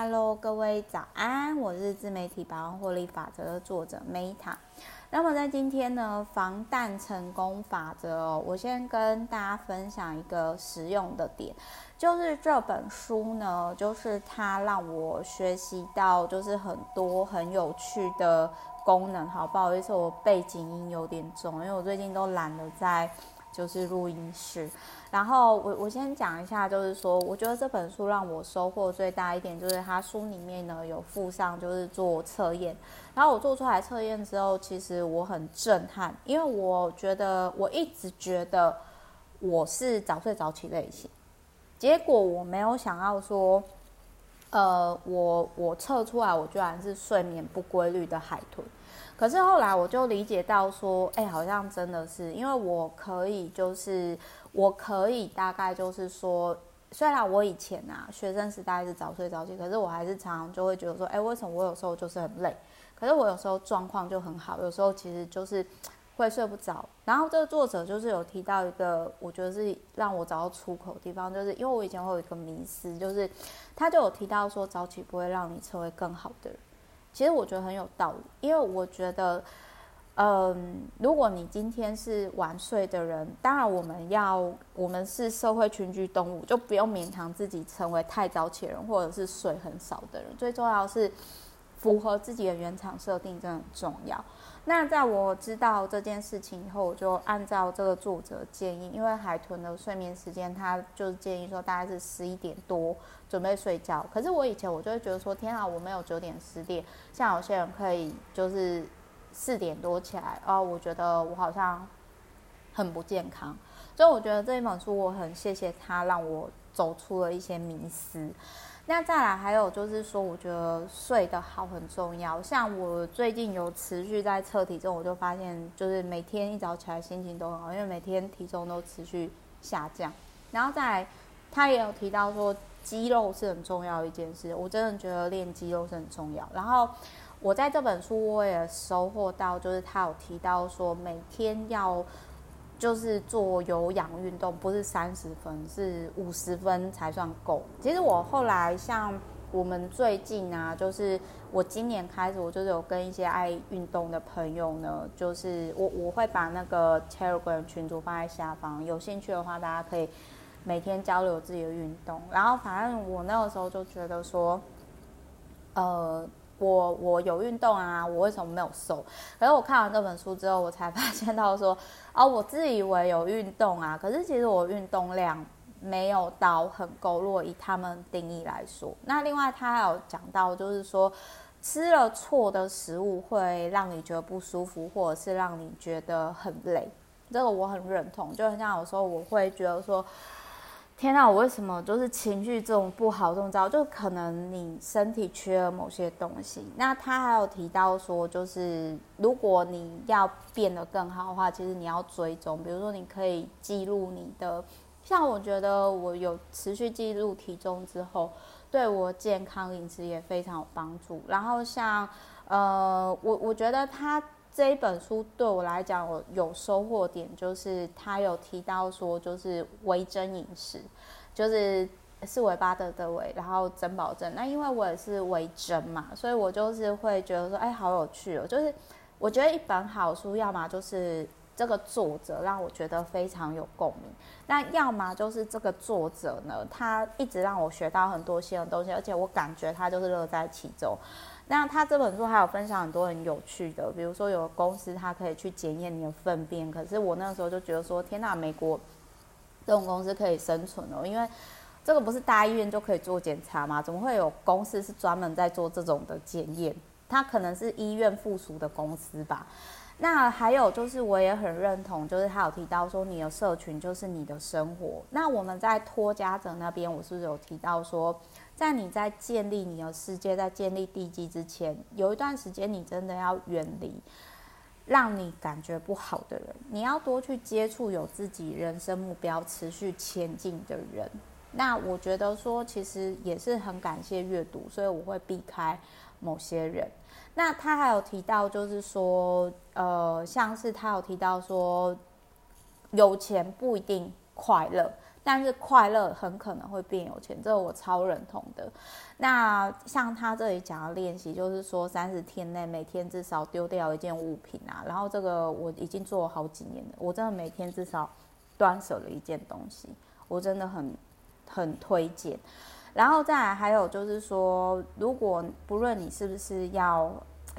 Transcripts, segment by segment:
Hello，各位早安，我是自媒体百万获利法则的作者 Meta。那么在今天呢，防弹成功法则，我先跟大家分享一个实用的点，就是这本书呢，就是它让我学习到就是很多很有趣的功能。好，不好意思，我背景音有点重，因为我最近都懒得在。就是录音室，然后我我先讲一下，就是说，我觉得这本书让我收获最大一点，就是它书里面呢有附上，就是做测验，然后我做出来测验之后，其实我很震撼，因为我觉得我一直觉得我是早睡早起类型，结果我没有想到说，呃，我我测出来我居然是睡眠不规律的海豚。可是后来我就理解到说，哎，好像真的是，因为我可以，就是我可以大概就是说，虽然我以前啊学生时代是早睡早起，可是我还是常常就会觉得说，哎，为什么我有时候就是很累？可是我有时候状况就很好，有时候其实就是会睡不着。然后这个作者就是有提到一个，我觉得是让我找到出口的地方，就是因为我以前会有一个迷思，就是他就有提到说，早起不会让你成为更好的人。其实我觉得很有道理，因为我觉得，嗯，如果你今天是晚睡的人，当然我们要，我们是社会群居动物，就不用勉强自己成为太早起的人，或者是睡很少的人。最重要是符合自己的原厂设定，真的很重要。那在我知道这件事情以后，我就按照这个作者建议，因为海豚的睡眠时间，他就是建议说大概是十一点多准备睡觉。可是我以前我就会觉得说，天啊，我没有九点十点，像有些人可以就是四点多起来，哦，我觉得我好像很不健康。所以我觉得这一本书我很谢谢他，让我走出了一些迷思。那再来还有就是说，我觉得睡得好很重要。像我最近有持续在测体重，我就发现就是每天一早起来心情都很好，因为每天体重都持续下降。然后再来，他也有提到说肌肉是很重要一件事，我真的觉得练肌肉是很重要。然后我在这本书我也收获到，就是他有提到说每天要。就是做有氧运动，不是三十分，是五十分才算够。其实我后来像我们最近啊，就是我今年开始，我就是有跟一些爱运动的朋友呢，就是我我会把那个 Telegram 群组放在下方，有兴趣的话，大家可以每天交流自己的运动。然后反正我那个时候就觉得说，呃。我我有运动啊，我为什么没有瘦？可是我看完这本书之后，我才发现到说，哦，我自以为有运动啊，可是其实我运动量没有到很够。若以他们定义来说，那另外他还有讲到，就是说吃了错的食物会让你觉得不舒服，或者是让你觉得很累。这个我很认同，就很像有时候我会觉得说。天啊，我为什么就是情绪这种不好这么糟？就可能你身体缺了某些东西。那他还有提到说，就是如果你要变得更好的话，其实你要追踪，比如说你可以记录你的。像我觉得我有持续记录体重之后，对我健康饮食也非常有帮助。然后像呃，我我觉得他。这一本书对我来讲，我有收获点，就是他有提到说，就是维珍饮食，就是是维巴德的维，然后珍宝珍。那因为我也是维珍嘛，所以我就是会觉得说，哎，好有趣哦。就是我觉得一本好书，要么就是这个作者让我觉得非常有共鸣，那要么就是这个作者呢，他一直让我学到很多新的东西，而且我感觉他就是乐在其中。那他这本书还有分享很多很有趣的，比如说有公司他可以去检验你的粪便，可是我那时候就觉得说，天哪，美国这种公司可以生存哦，因为这个不是大医院就可以做检查吗？怎么会有公司是专门在做这种的检验？它可能是医院附属的公司吧。那还有就是我也很认同，就是他有提到说，你的社群就是你的生活。那我们在托家者那边，我是不是有提到说？在你在建立你的世界，在建立地基之前，有一段时间你真的要远离让你感觉不好的人，你要多去接触有自己人生目标、持续前进的人。那我觉得说，其实也是很感谢阅读，所以我会避开某些人。那他还有提到，就是说，呃，像是他有提到说，有钱不一定快乐。但是快乐很可能会变有钱，这个我超认同的。那像他这里讲的练习，就是说三十天内每天至少丢掉一件物品啊。然后这个我已经做了好几年了，我真的每天至少断舍了一件东西，我真的很很推荐。然后再来还有就是说，如果不论你是不是要，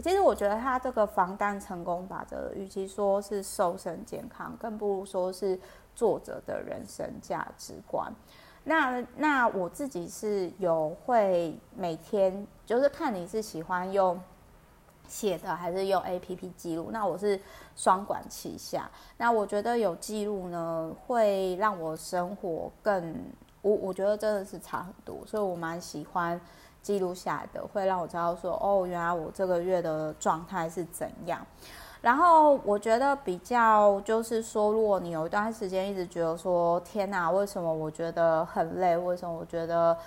其实我觉得他这个防弹成功法则，与其说是瘦身健康，更不如说是。作者的人生价值观，那那我自己是有会每天就是看你是喜欢用写的还是用 APP 记录，那我是双管齐下。那我觉得有记录呢，会让我生活更我我觉得真的是差很多，所以我蛮喜欢记录下来的，会让我知道说哦，原来我这个月的状态是怎样。然后我觉得比较就是说，如果你有一段时间一直觉得说，天哪，为什么我觉得很累？为什么我觉得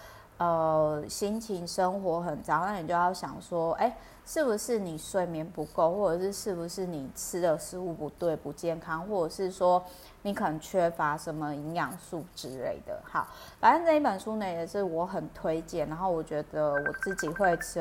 呃心情生活很糟？那你就要想说，哎，是不是你睡眠不够，或者是是不是你吃的食物不对、不健康，或者是说你可能缺乏什么营养素之类的？好，反正这一本书呢也是我很推荐，然后我觉得我自己会持有